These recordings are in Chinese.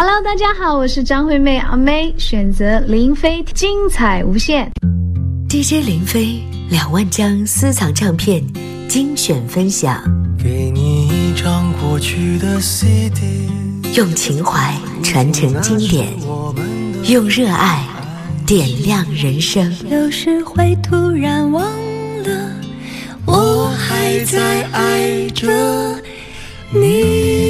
Hello，大家好，我是张惠妹阿妹，选择林飞，精彩无限。DJ 林飞两万张私藏唱片精选分享，给你一张过去的 CD，用情怀传承经典，用热爱点亮人生。有时会突然忘了，我还在爱着你。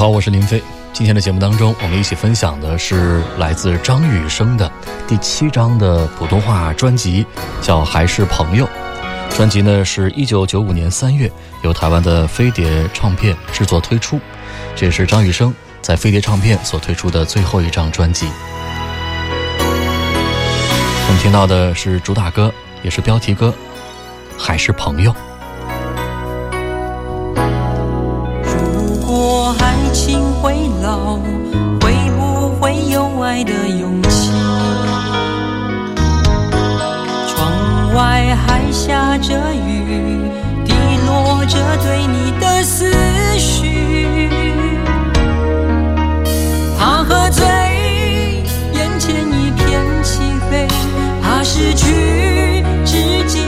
好，我是林飞。今天的节目当中，我们一起分享的是来自张雨生的第七张的普通话专辑，叫《还是朋友》。专辑呢是一九九五年三月由台湾的飞碟唱片制作推出，这也是张雨生在飞碟唱片所推出的最后一张专辑。我们听到的是主打歌，也是标题歌，《还是朋友》。老，会不会有爱的勇气？窗外还下着雨，滴落着对你的思绪。怕喝醉，眼前一片漆黑，怕失去，知己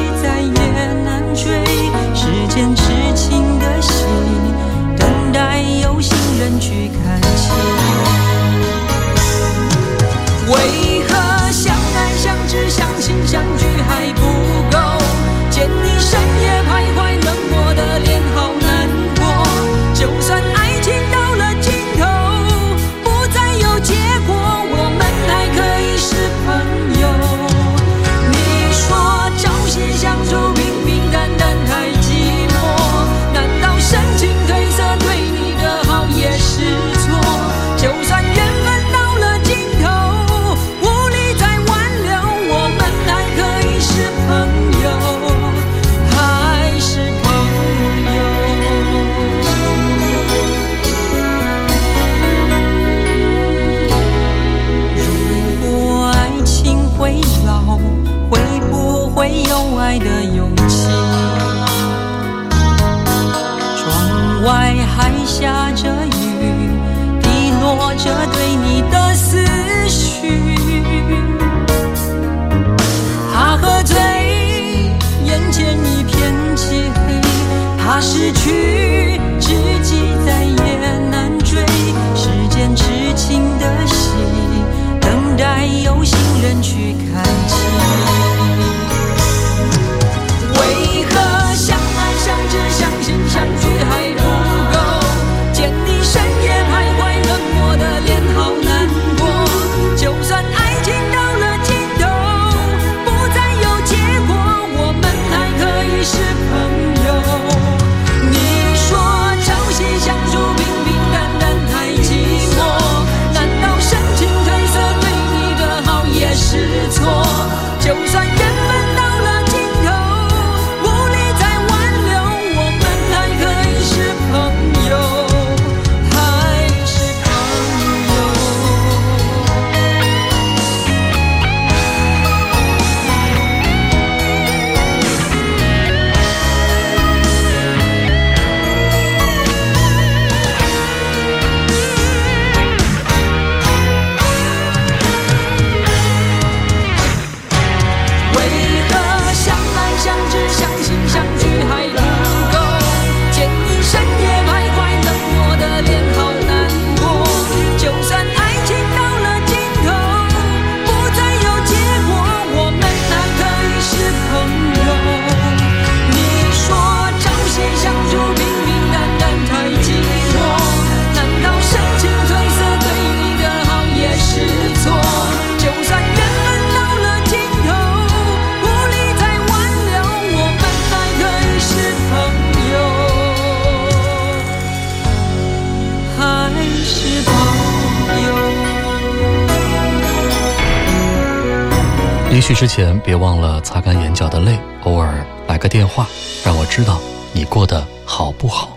离去之前，别忘了擦干眼角的泪，偶尔来个电话，让我知道你过得好不好。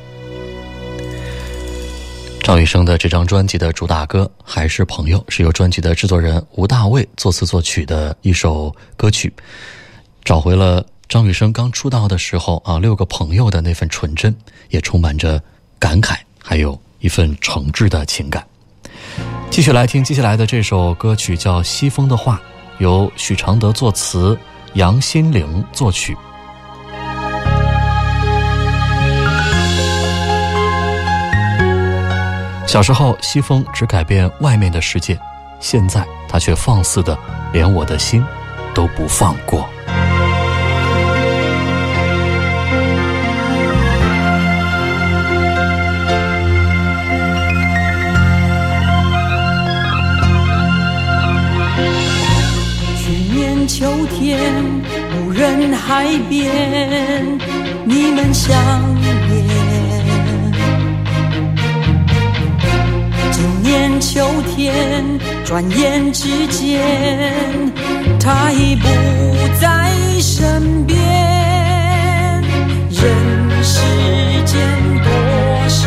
张雨生的这张专辑的主打歌《还是朋友》，是由专辑的制作人吴大卫作词作曲的一首歌曲，找回了张雨生刚出道的时候啊，六个朋友的那份纯真，也充满着感慨，还有一份诚挚的情感。继续来听接下来的这首歌曲，叫《西风的话》，由许常德作词，杨心凌作曲。小时候，西风只改变外面的世界，现在他却放肆的，连我的心都不放过。天，无人海边，你们相恋。今年秋天，转眼之间，他已不在身边。人世间多少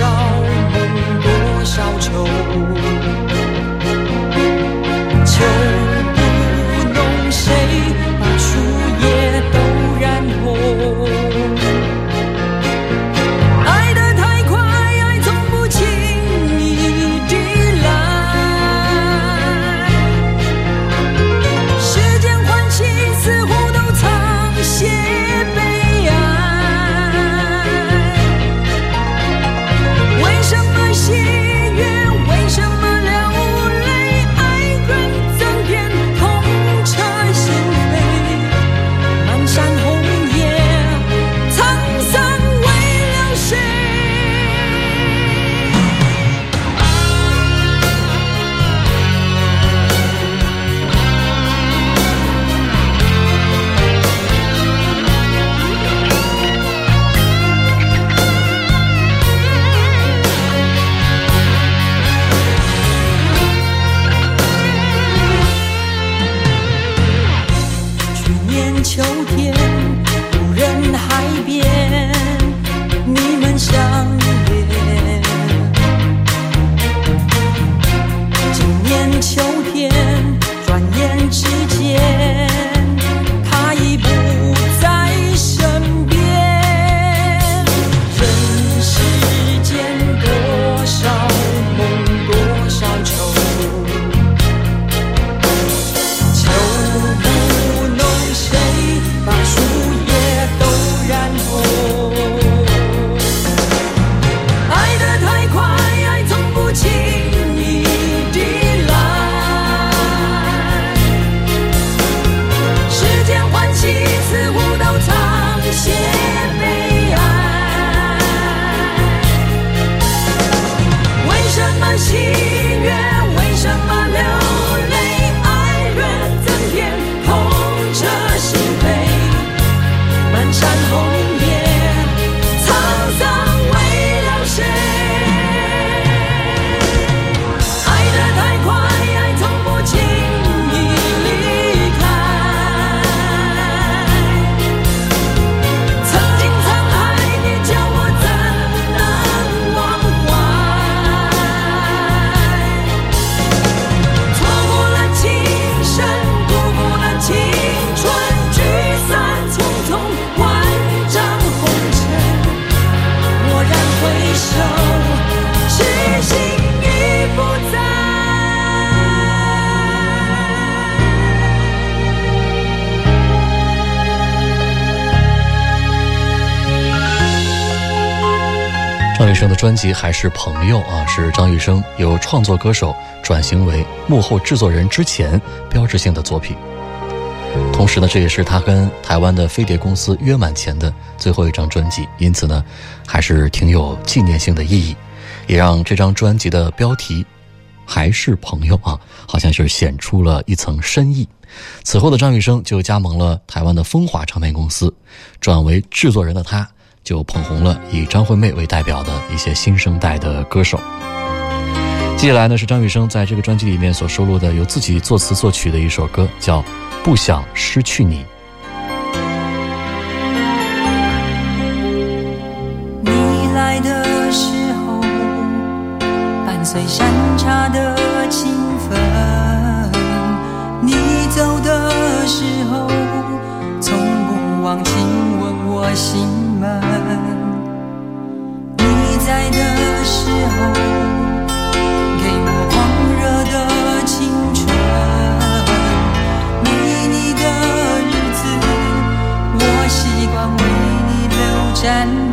专辑还是朋友啊，是张雨生由创作歌手转型为幕后制作人之前标志性的作品。同时呢，这也是他跟台湾的飞碟公司约满前的最后一张专辑，因此呢，还是挺有纪念性的意义，也让这张专辑的标题还是朋友啊，好像是显出了一层深意。此后的张雨生就加盟了台湾的风华唱片公司，转为制作人的他，就捧红了以张惠妹为代表的一些新生代的歌手。接下来呢，是张雨生在这个专辑里面所收录的由自己作词作曲的一首歌，叫《不想失去你》。你来的时候，伴随山茶的清风；你走的时候，从不忘记我心山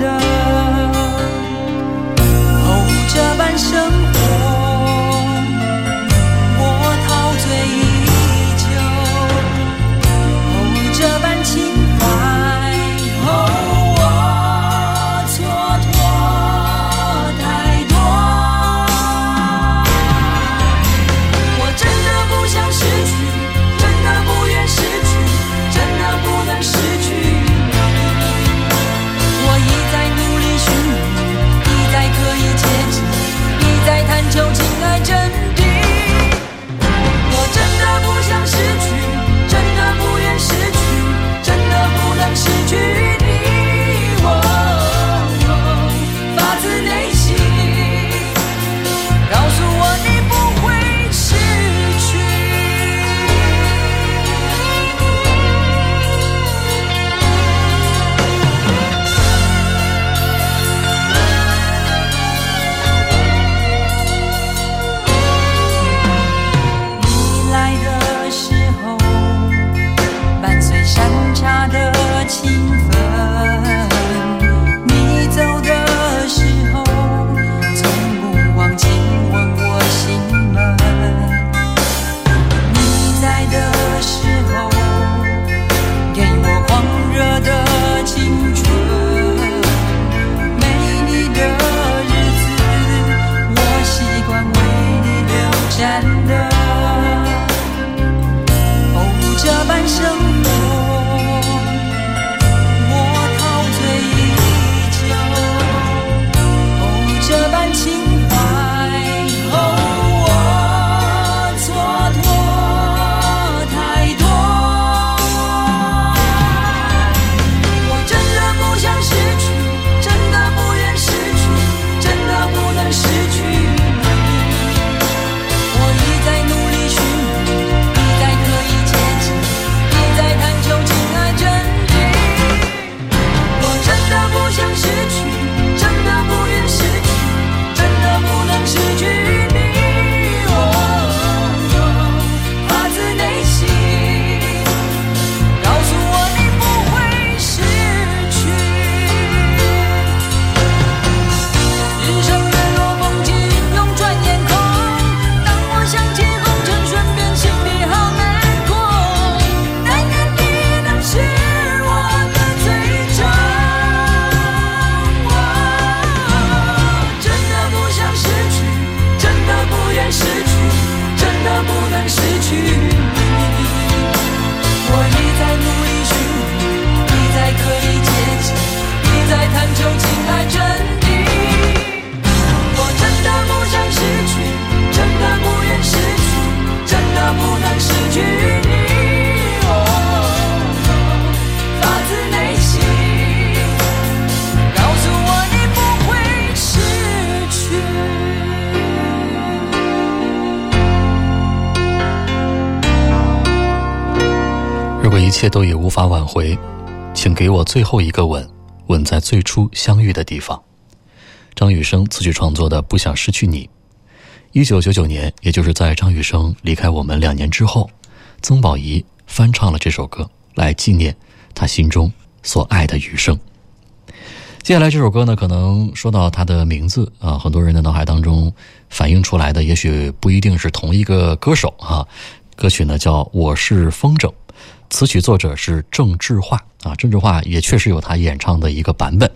果一切都已无法挽回，请给我最后一个吻，吻在最初相遇的地方。张雨生词曲创作的《不想失去你》，一九九九年，也就是在张雨生离开我们两年之后，曾宝仪翻唱了这首歌，来纪念他心中所爱的雨生。接下来这首歌呢，可能说到他的名字啊，很多人的脑海当中反映出来的，也许不一定是同一个歌手啊。歌曲呢叫《我是风筝》，词曲作者是郑智化啊，郑智化也确实有他演唱的一个版本。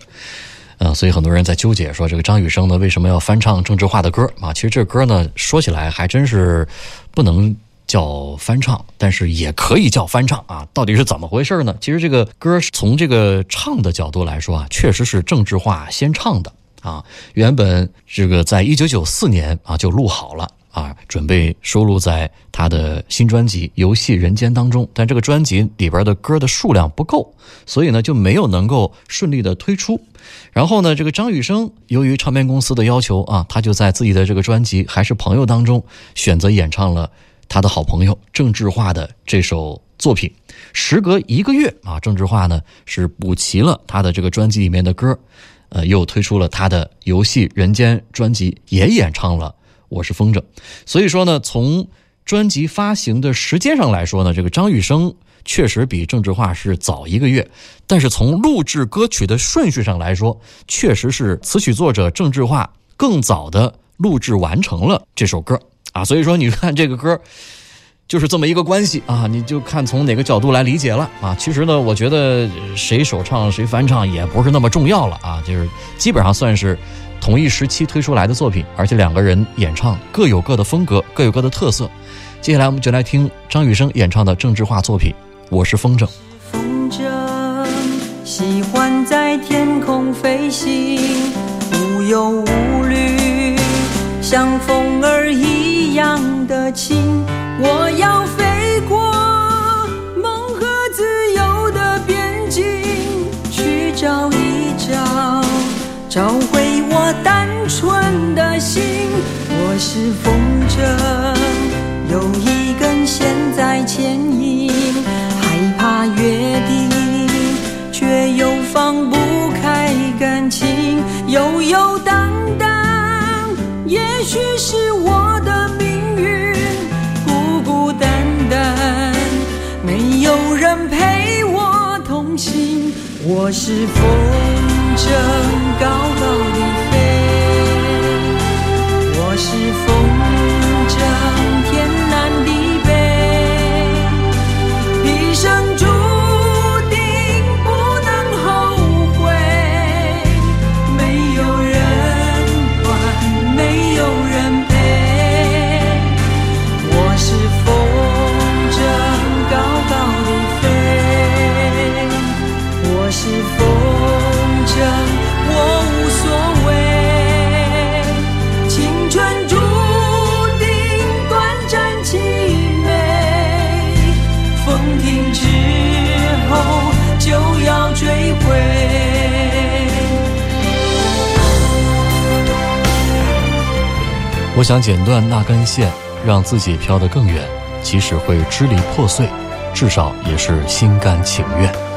呃，所以很多人在纠结说，这个张雨生呢为什么要翻唱郑智化的歌啊？其实这歌呢说起来还真是不能叫翻唱，但是也可以叫翻唱啊。到底是怎么回事呢？其实这个歌从这个唱的角度来说啊，确实是郑智化先唱的啊。原本这个在一九九四年啊就录好了。啊，准备收录在他的新专辑《游戏人间》当中，但这个专辑里边的歌的数量不够，所以呢就没有能够顺利的推出。然后呢，这个张雨生由于唱片公司的要求啊，他就在自己的这个专辑《还是朋友》当中选择演唱了他的好朋友郑智化的这首作品。时隔一个月啊，郑智化呢是补齐了他的这个专辑里面的歌，呃，又推出了他的游戏人间专辑，也演唱了《我是风筝》。所以说呢，从专辑发行的时间上来说呢，这个张雨生确实比郑智化是早一个月，但是从录制歌曲的顺序上来说，确实是词曲作者郑智化更早的录制完成了这首歌啊。所以说，你看这个歌。就是这么一个关系啊，你就看从哪个角度来理解了啊。其实呢，我觉得谁首唱谁翻唱也不是那么重要了啊，就是基本上算是同一时期推出来的作品，而且两个人演唱各有各的风格，各有各的特色。接下来我们就来听张雨生演唱的郑智化作品《我是风筝》。风筝喜欢在天空飞行，无忧无虑，像风儿一样的轻。我要飞过梦和自由的边境，去找一找，找回单纯的心。我是风筝，有一根线在牵引，害怕约定，却又放不开感情，悠悠荡荡，也许是我的命运。孤孤单单没有人陪我同行，我是风筝高高的筝我想剪断那根线，让自己飘得更远，即使会支离破碎，至少也是心甘情愿。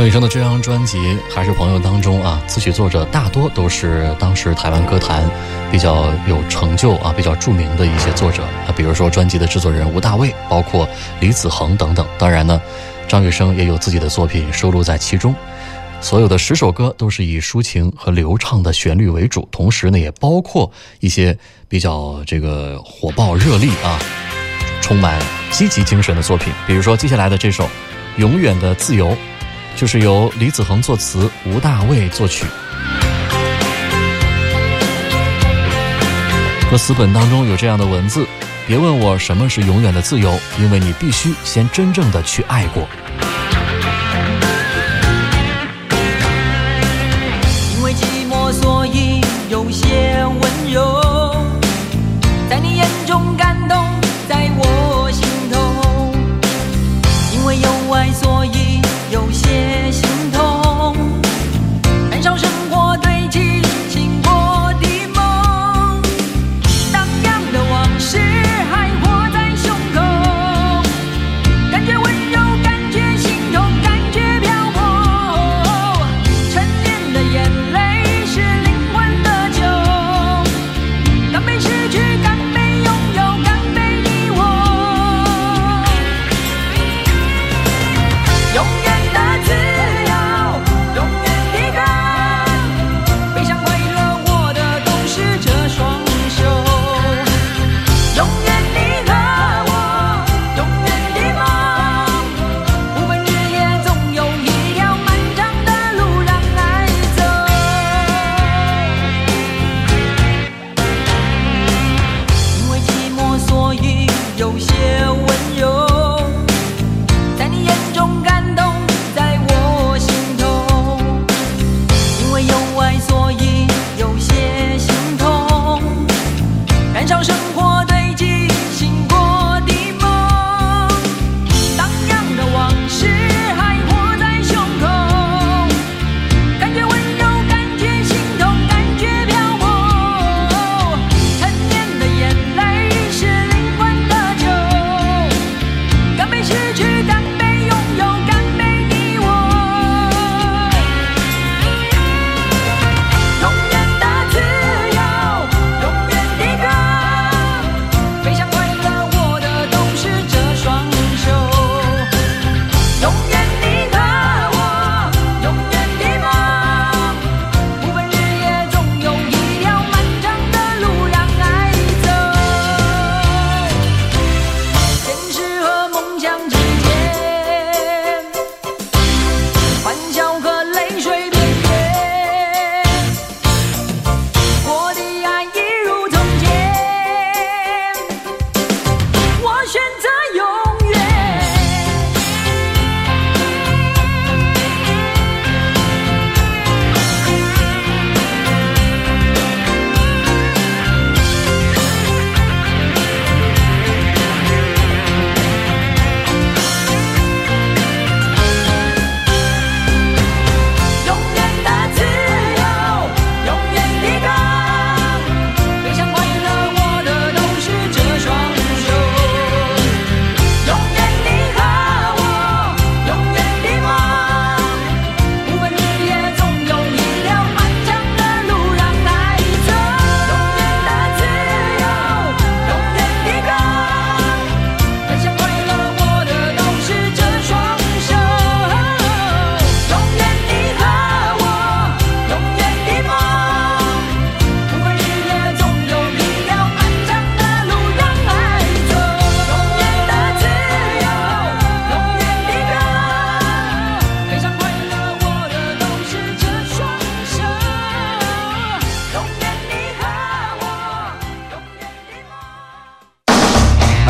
张雨生的这张专辑《还是朋友》当中啊，词曲作者大多都是当时台湾歌坛比较有成就啊、比较著名的一些作者啊，比如说专辑的制作人吴大卫，包括李子恒等等。当然呢，张雨生也有自己的作品收录在其中。所有的十首歌都是以抒情和流畅的旋律为主，同时呢，也包括一些比较这个火爆热力啊，充满积极精神的作品。比如说接下来的这首《永远的自由》，就是由李子恒作词，吴大卫作曲。歌词本当中有这样的文字：别问我什么是永远的自由，因为你必须先真正的去爱过。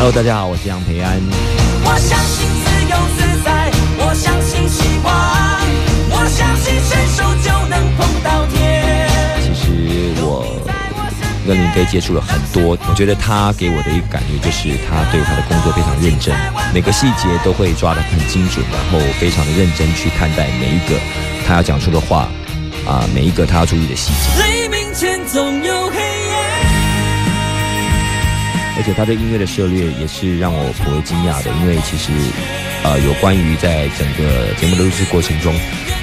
Hello，大家好，我是杨培安。我相信自由自在，我相信希望，我相信伸手就能碰到天。其实我跟林飞接触了很多，我觉得他给我的一个感觉就是他对他的工作非常认真，每个细节都会抓得很精准，然后非常的认真去看待每一个他要讲出的话啊，每一个他要注意的细节。黎明前总有黑夜。而且他对音乐的涉猎也是让我颇为惊讶的，因为其实呃有关于在整个节目录制过程中，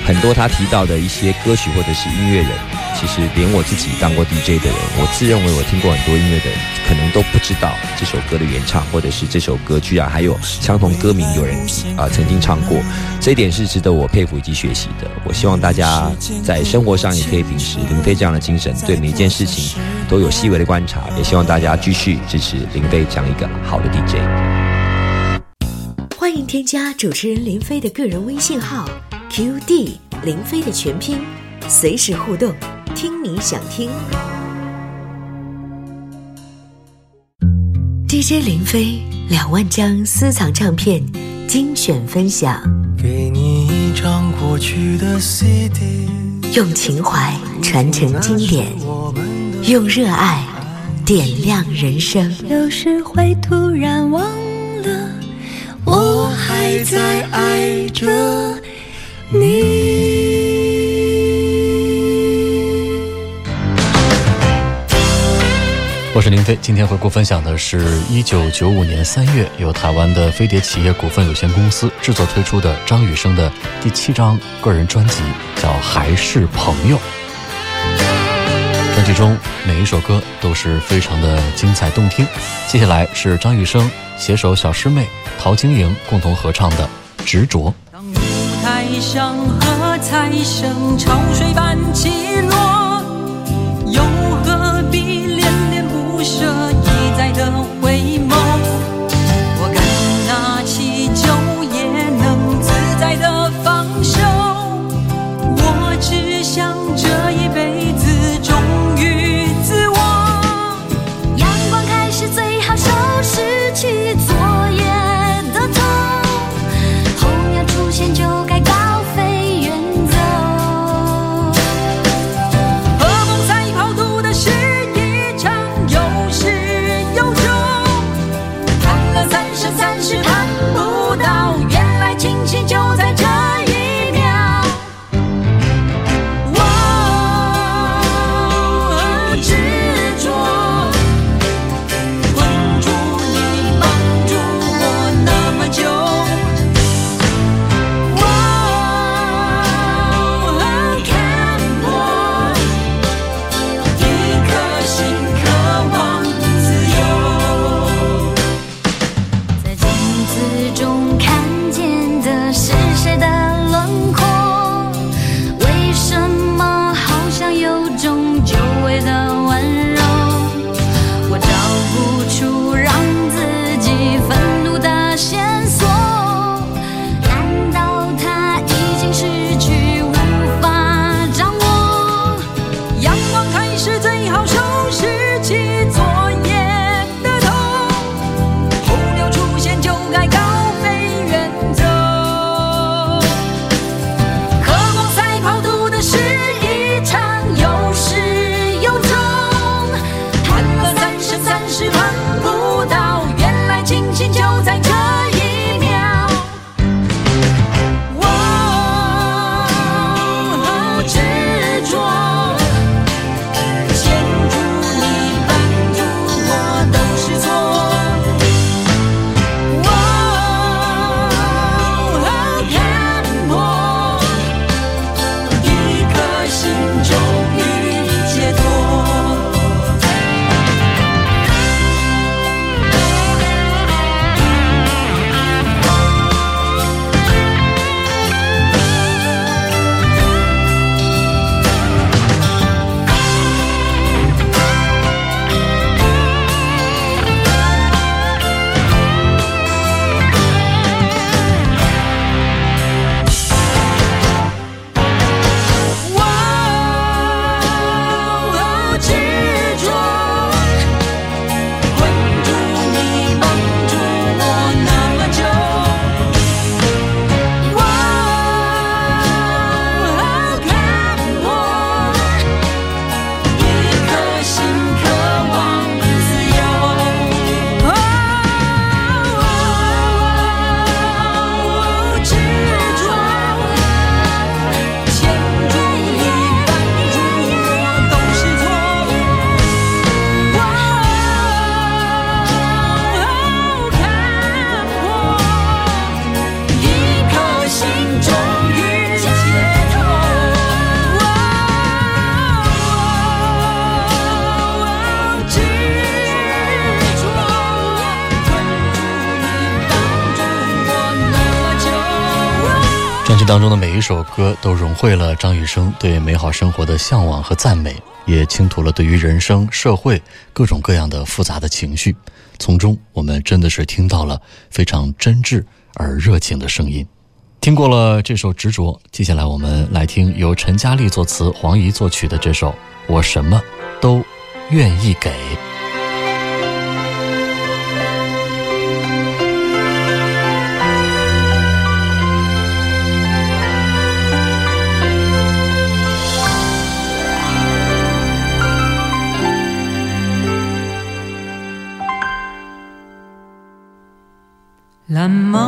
很多他提到的一些歌曲或者是音乐人，其实连我自己当过 DJ 的人，我自认为我听过很多音乐的人，可能都不知道这首歌的原唱，或者是这首歌居然还有相同歌名有人啊曾经唱过，这一点是值得我佩服以及学习的。我希望大家在生活上也可以秉持林飞这样的精神，对每一件事情都有细微的观察，也希望大家继续支持林飞这样一个好的 DJ。欢迎添加主持人林飞的个人微信号 QD 林飞的全拼，随时互动，听你想听。DJ 林飞两万张私藏唱片精选分享，给你一张过去的 CD，用情怀传承经典，用热爱点亮人生。有时会突然忘了，我还在爱着你。我是林飞，今天回顾分享的是一九九五年三月由台湾的飞碟企业股份有限公司制作推出的张雨生的第七张个人专辑，叫《还是朋友》。专辑中每一首歌都是非常的精彩动听。接下来是张雨生携手小师妹陶晶莹共同合唱的《执着》。当舞台上喝彩声潮水般起落，又何必恋恋不舍，一首歌都融汇了张雨生对美好生活的向往和赞美，也倾吐了对于人生、社会各种各样的复杂的情绪。从中，我们真的是听到了非常真挚而热情的声音。听过了这首《执着》，接下来我们来听由陈嘉丽作词、黄怡作曲的这首《我什么都愿意给》。maman.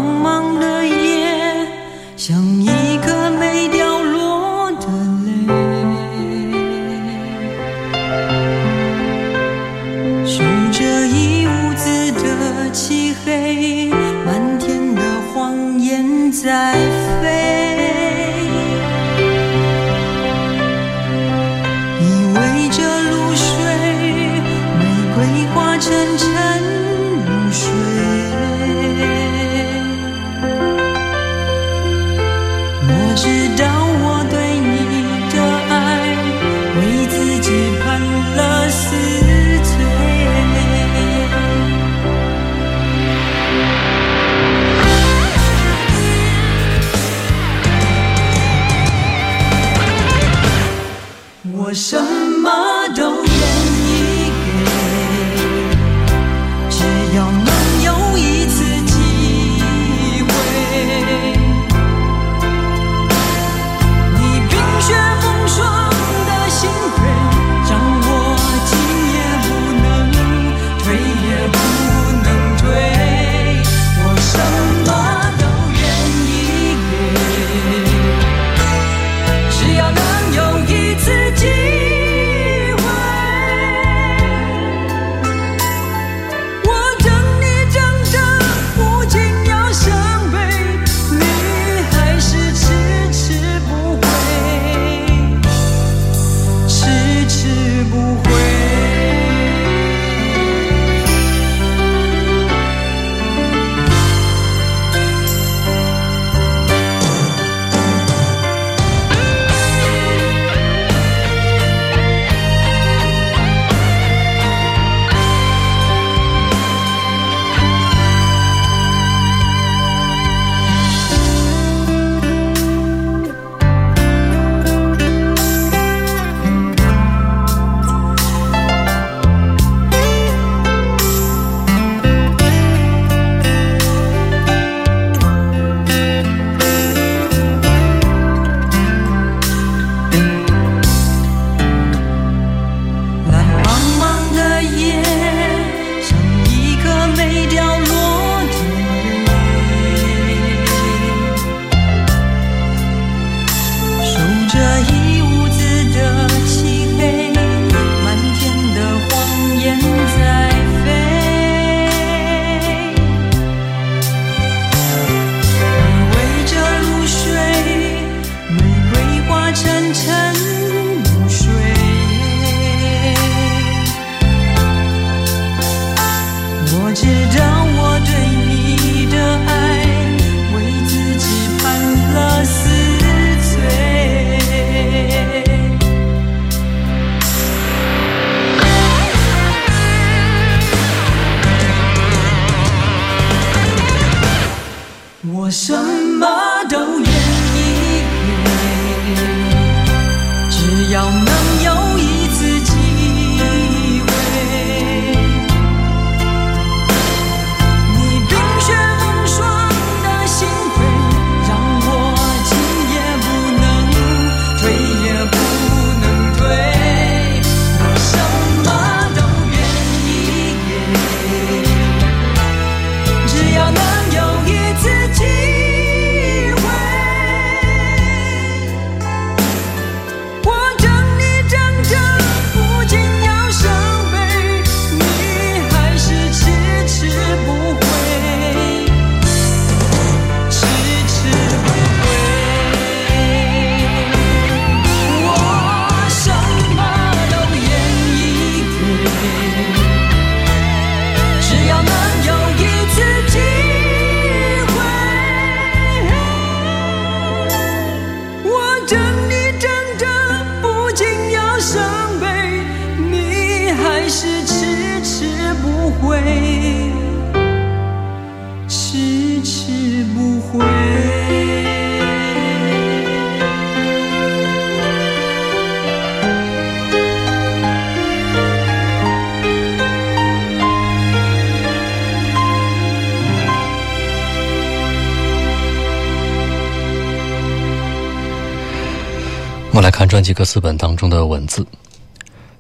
我们来看专辑歌词本当中的文字。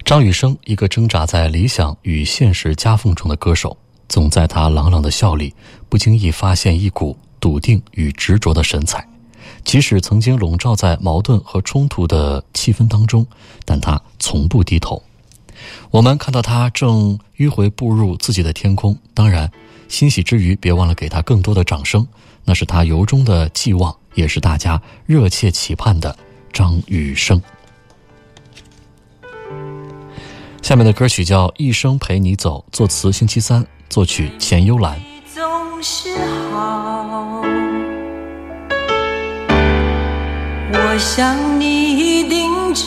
张雨生，一个挣扎在理想与现实夹缝中的歌手，总在他朗朗的笑里，不经意发现一股笃定与执着的神采。即使曾经笼罩在矛盾和冲突的气氛当中，但他从不低头。我们看到他正迂回步入自己的天空，当然，欣喜之余，别忘了给他更多的掌声。那是他由衷的寄望，也是大家热切期盼的。张雨生，下面的歌曲叫《一生陪你走》，作词星期三，作曲钱幽兰。总是好，我想你一定知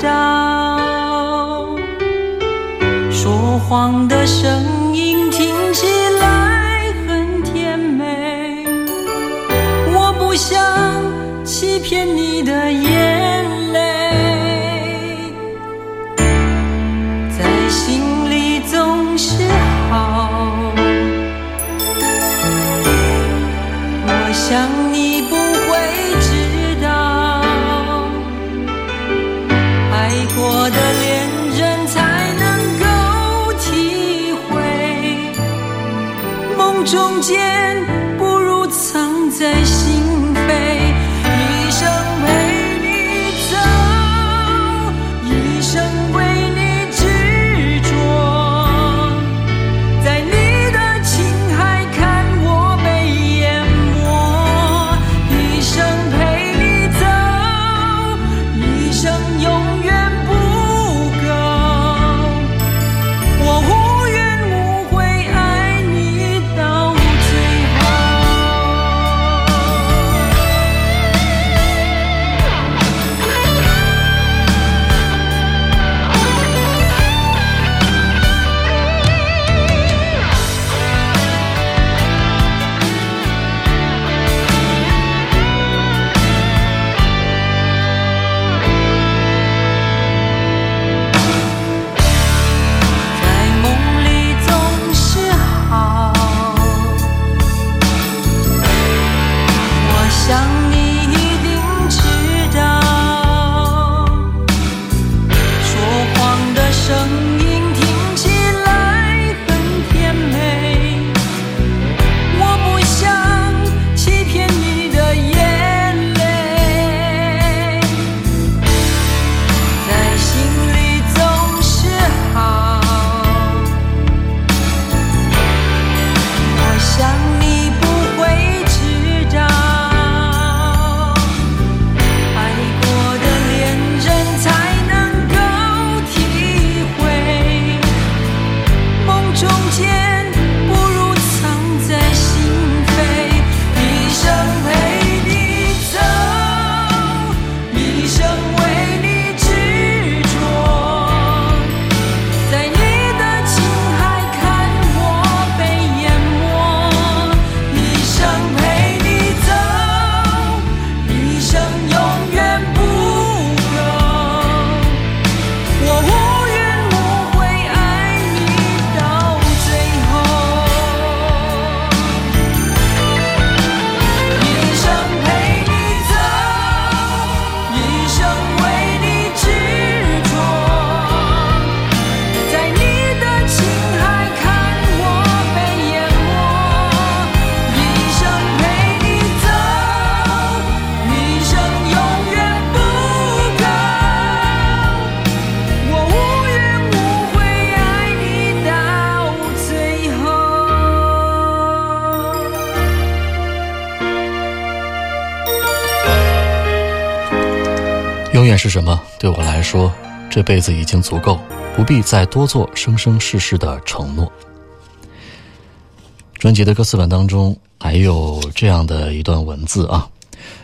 道，说谎的声是什么？对我来说，这辈子已经足够，不必再多做生生世世的承诺。专辑的歌词本当中还有这样的一段文字啊：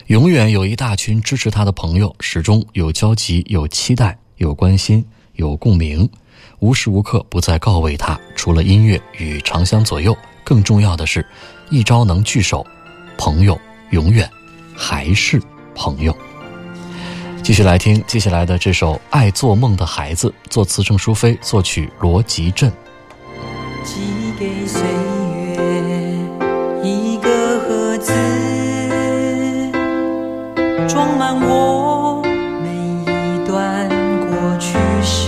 永远有一大群支持他的朋友，始终有交集、有期待、有关心、有共鸣。无时无刻不在告慰他，除了音乐与长相左右，更重要的是，一朝能聚首，朋友永远还是朋友。继续来听接下来的这首《爱做梦的孩子》，作词郑淑菲，作曲罗吉镇。寄给岁月一个盒子，装满我每一段过去式。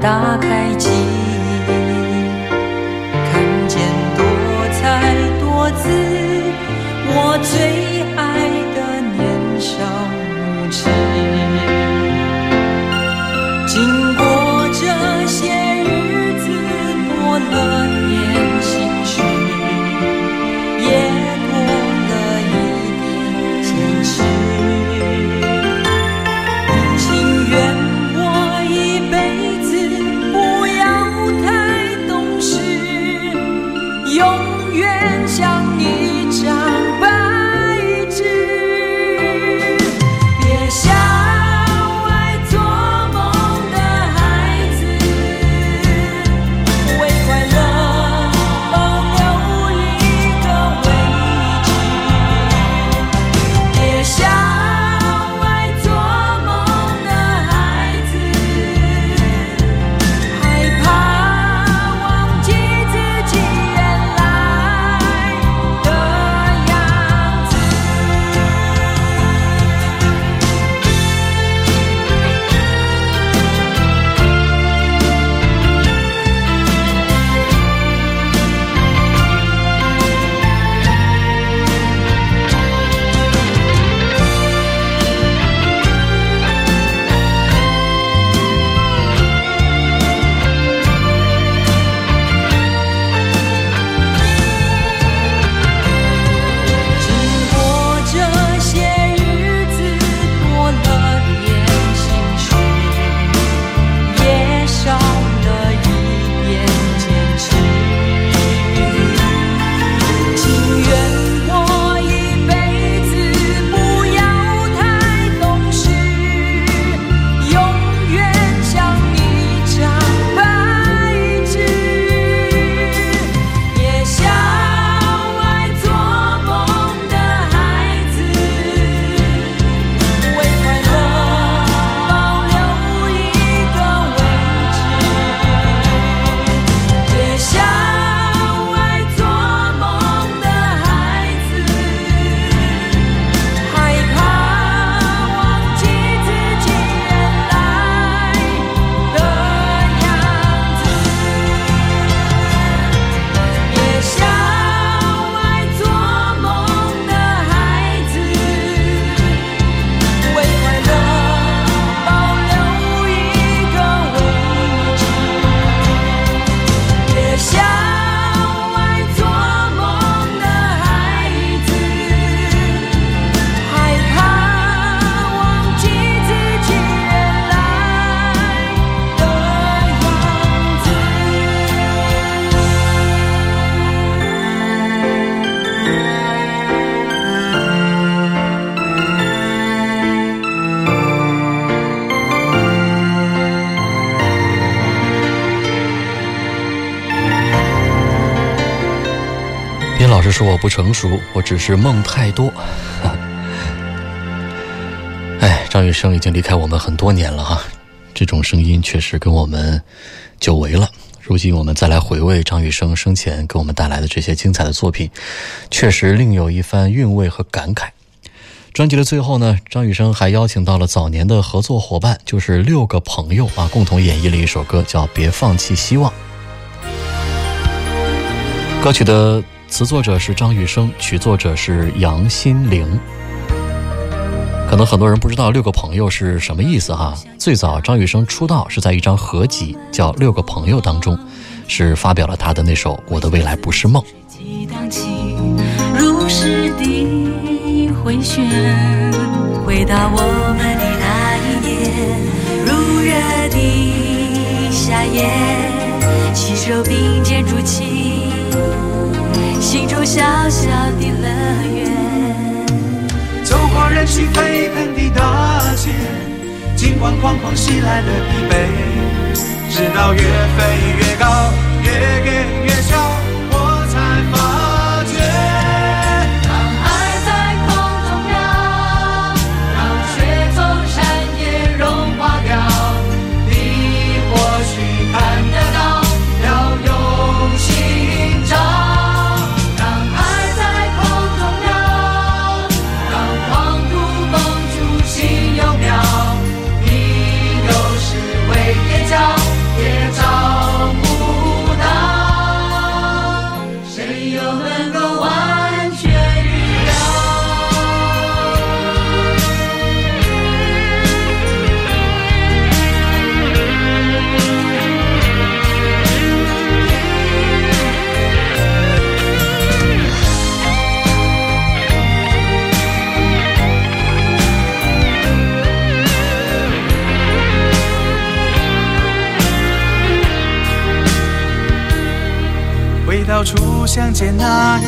打开记忆，看见多彩多姿，老师说我不成熟，我只是梦太多。哎，张雨生已经离开我们很多年了哈，这种声音确实跟我们久违了。如今我们再来回味张雨生生前给我们带来的这些精彩的作品，确实另有一番韵味和感慨。专辑的最后呢，张雨生还邀请到了早年的合作伙伴，就是六个朋友啊，共同演绎了一首歌，叫《别放弃希望》。歌曲的词作者是张雨生，曲作者是杨心凌。可能很多人不知道“六个朋友”是什么意思哈。最早张雨生出道是在一张合集叫《六个朋友》当中，是发表了他的那首《我的未来不是梦》。激荡起如诗的回旋，回到我们的那一年，如热的夏夜，携手并肩筑起心中小小的乐园。走过人群沸腾的大街，尽管狂风袭来的疲惫，直到越飞越高，越给 ချင်နိုင်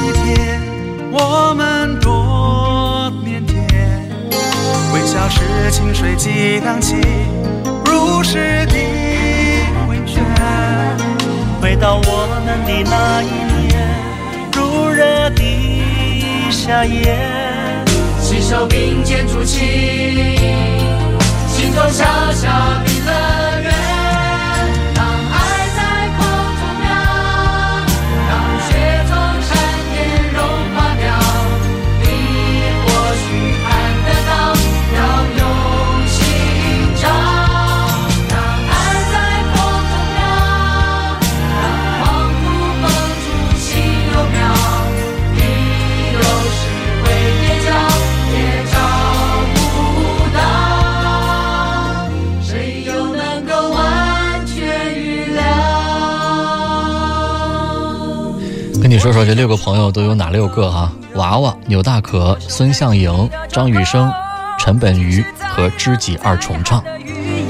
说说这六个朋友都有哪六个哈、娃娃、牛大可、孙向莹、张雨生、陈本瑜和知己二重唱。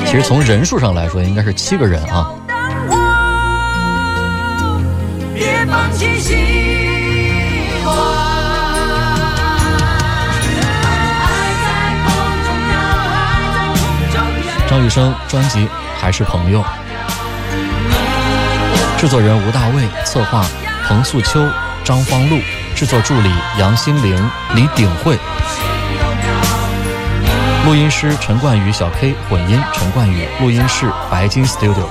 其实从人数上来说，应该是七个人啊。张雨生专辑还是朋友，制作人吴大卫，策划彭素秋、张方露，制作助理杨心凌、李鼎慧，录音师陈冠宇、小 K，混音陈冠宇，录音室白金 Studio。